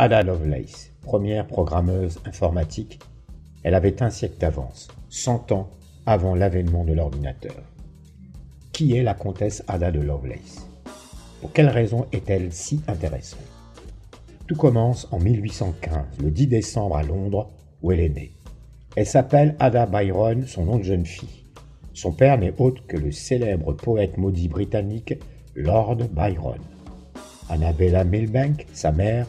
Ada Lovelace, première programmeuse informatique, elle avait un siècle d'avance, cent ans avant l'avènement de l'ordinateur. Qui est la comtesse Ada de Lovelace? Pour quelle raison est-elle si intéressante? Tout commence en 1815, le 10 décembre à Londres, où elle est née. Elle s'appelle Ada Byron, son nom de jeune fille. Son père n'est autre que le célèbre poète maudit britannique Lord Byron. Annabella Milbank, sa mère,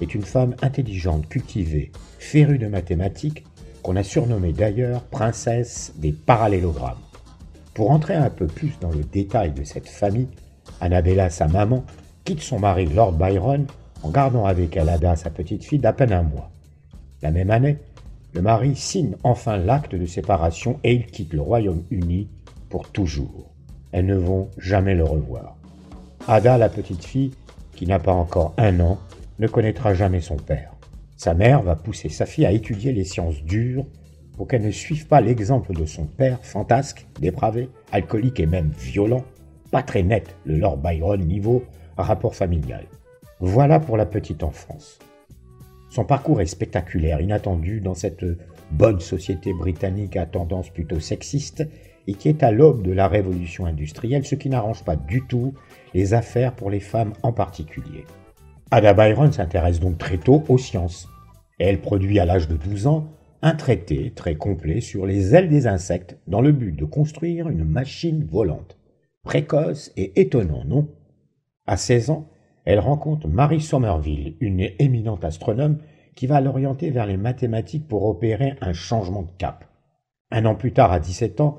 est une femme intelligente, cultivée, férue de mathématiques, qu'on a surnommée d'ailleurs princesse des parallélogrammes. Pour entrer un peu plus dans le détail de cette famille, Annabella, sa maman, quitte son mari Lord Byron en gardant avec elle Ada, sa petite fille, d'à peine un mois. La même année, le mari signe enfin l'acte de séparation et il quitte le Royaume-Uni pour toujours. Elles ne vont jamais le revoir. Ada, la petite fille, qui n'a pas encore un an, ne connaîtra jamais son père. Sa mère va pousser sa fille à étudier les sciences dures pour qu'elle ne suive pas l'exemple de son père, fantasque, dépravé, alcoolique et même violent, pas très net le Lord Byron niveau rapport familial. Voilà pour la petite enfance. Son parcours est spectaculaire, inattendu dans cette bonne société britannique à tendance plutôt sexiste et qui est à l'aube de la révolution industrielle, ce qui n'arrange pas du tout les affaires pour les femmes en particulier. Ada Byron s'intéresse donc très tôt aux sciences. Elle produit à l'âge de 12 ans un traité très complet sur les ailes des insectes dans le but de construire une machine volante. Précoce et étonnant, non? À 16 ans, elle rencontre Marie Somerville, une éminente astronome qui va l'orienter vers les mathématiques pour opérer un changement de cap. Un an plus tard, à 17 ans,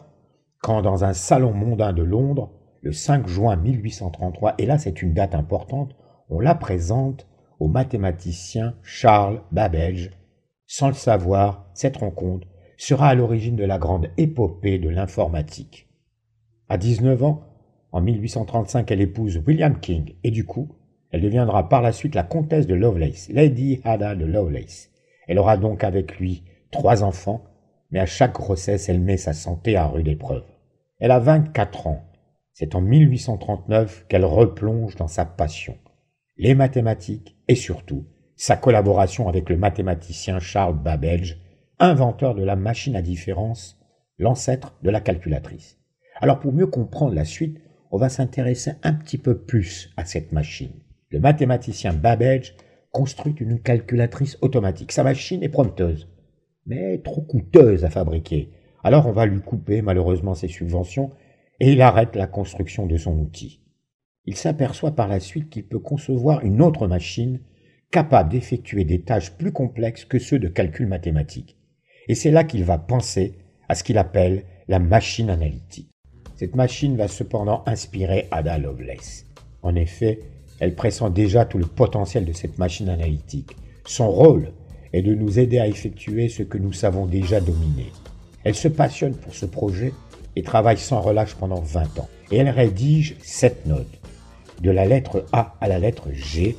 quand dans un salon mondain de Londres, le 5 juin 1833, et là c'est une date importante, on la présente au mathématicien Charles Babbage. Sans le savoir, cette rencontre sera à l'origine de la grande épopée de l'informatique. À 19 ans, en 1835, elle épouse William King et du coup, elle deviendra par la suite la comtesse de Lovelace, Lady Ada de Lovelace. Elle aura donc avec lui trois enfants, mais à chaque grossesse, elle met sa santé à rude épreuve. Elle a 24 ans. C'est en 1839 qu'elle replonge dans sa passion les mathématiques et surtout sa collaboration avec le mathématicien Charles Babbage, inventeur de la machine à différence, l'ancêtre de la calculatrice. Alors pour mieux comprendre la suite, on va s'intéresser un petit peu plus à cette machine. Le mathématicien Babbage construit une calculatrice automatique. Sa machine est prompteuse, mais trop coûteuse à fabriquer. Alors on va lui couper malheureusement ses subventions et il arrête la construction de son outil il s'aperçoit par la suite qu'il peut concevoir une autre machine capable d'effectuer des tâches plus complexes que ceux de calcul mathématique. Et c'est là qu'il va penser à ce qu'il appelle la machine analytique. Cette machine va cependant inspirer Ada Lovelace. En effet, elle pressent déjà tout le potentiel de cette machine analytique. Son rôle est de nous aider à effectuer ce que nous savons déjà dominer. Elle se passionne pour ce projet et travaille sans relâche pendant 20 ans. Et elle rédige sept notes de la lettre A à la lettre G,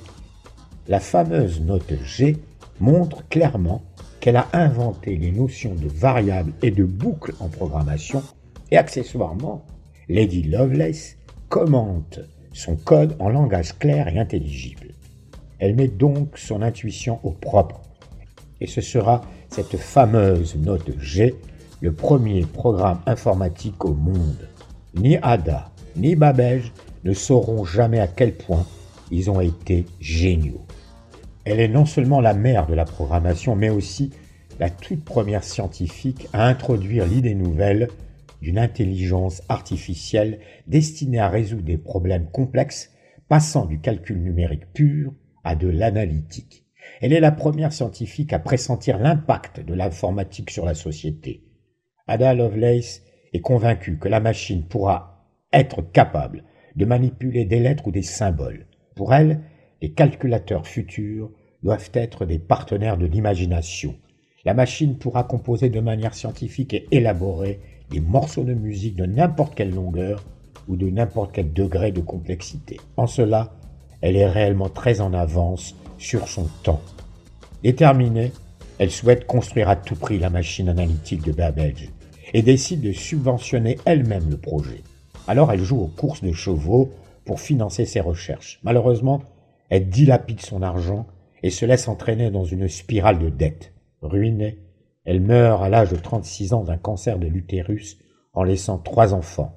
la fameuse note G montre clairement qu'elle a inventé les notions de variables et de boucles en programmation et accessoirement, Lady Lovelace commente son code en langage clair et intelligible. Elle met donc son intuition au propre. Et ce sera cette fameuse note G, le premier programme informatique au monde. Ni Ada, ni Babbage ne sauront jamais à quel point ils ont été géniaux. Elle est non seulement la mère de la programmation, mais aussi la toute première scientifique à introduire l'idée nouvelle d'une intelligence artificielle destinée à résoudre des problèmes complexes, passant du calcul numérique pur à de l'analytique. Elle est la première scientifique à pressentir l'impact de l'informatique sur la société. Ada Lovelace est convaincue que la machine pourra être capable de manipuler des lettres ou des symboles. Pour elle, les calculateurs futurs doivent être des partenaires de l'imagination. La machine pourra composer de manière scientifique et élaborée des morceaux de musique de n'importe quelle longueur ou de n'importe quel degré de complexité. En cela, elle est réellement très en avance sur son temps. Déterminée, elle souhaite construire à tout prix la machine analytique de Babbage et décide de subventionner elle-même le projet. Alors elle joue aux courses de chevaux pour financer ses recherches. Malheureusement, elle dilapide son argent et se laisse entraîner dans une spirale de dette. Ruinée, elle meurt à l'âge de 36 ans d'un cancer de l'utérus en laissant trois enfants.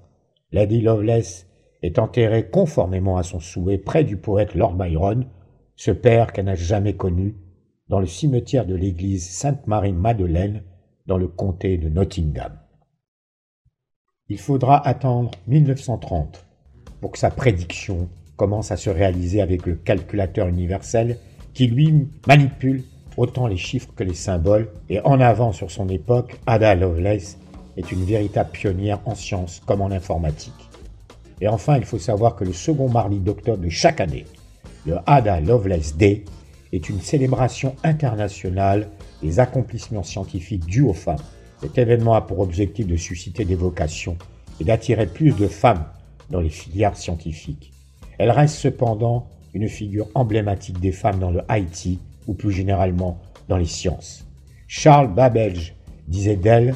Lady Lovelace est enterrée conformément à son souhait près du poète Lord Byron, ce père qu'elle n'a jamais connu, dans le cimetière de l'église Sainte-Marie-Madeleine dans le comté de Nottingham. Il faudra attendre 1930 pour que sa prédiction commence à se réaliser avec le calculateur universel qui lui manipule autant les chiffres que les symboles et en avant sur son époque, Ada Lovelace est une véritable pionnière en sciences comme en informatique. Et enfin, il faut savoir que le second mardi d'octobre de chaque année, le Ada Lovelace Day, est une célébration internationale des accomplissements scientifiques dus aux femmes. Cet événement a pour objectif de susciter des vocations et d'attirer plus de femmes dans les filières scientifiques. Elle reste cependant une figure emblématique des femmes dans le Haïti ou plus généralement dans les sciences. Charles Babbage disait d'elle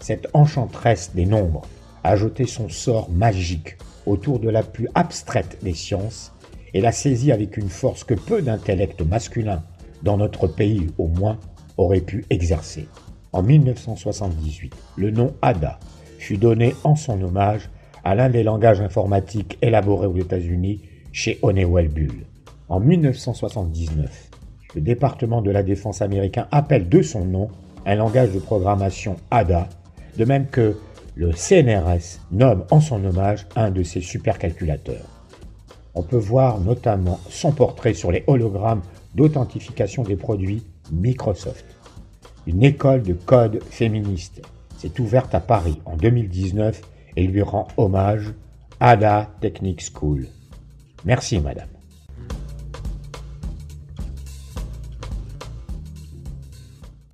Cette enchanteresse des nombres a jeté son sort magique autour de la plus abstraite des sciences et l'a saisie avec une force que peu d'intellects masculins, dans notre pays au moins, auraient pu exercer. En 1978, le nom Ada fut donné en son hommage à l'un des langages informatiques élaborés aux États-Unis chez Honeywell Bull. En 1979, le département de la défense américain appelle de son nom un langage de programmation ADA, de même que le CNRS nomme en son hommage un de ses supercalculateurs. On peut voir notamment son portrait sur les hologrammes d'authentification des produits Microsoft. Une école de code féministe s'est ouverte à Paris en 2019 et lui rend hommage Ada Technic School. Merci madame.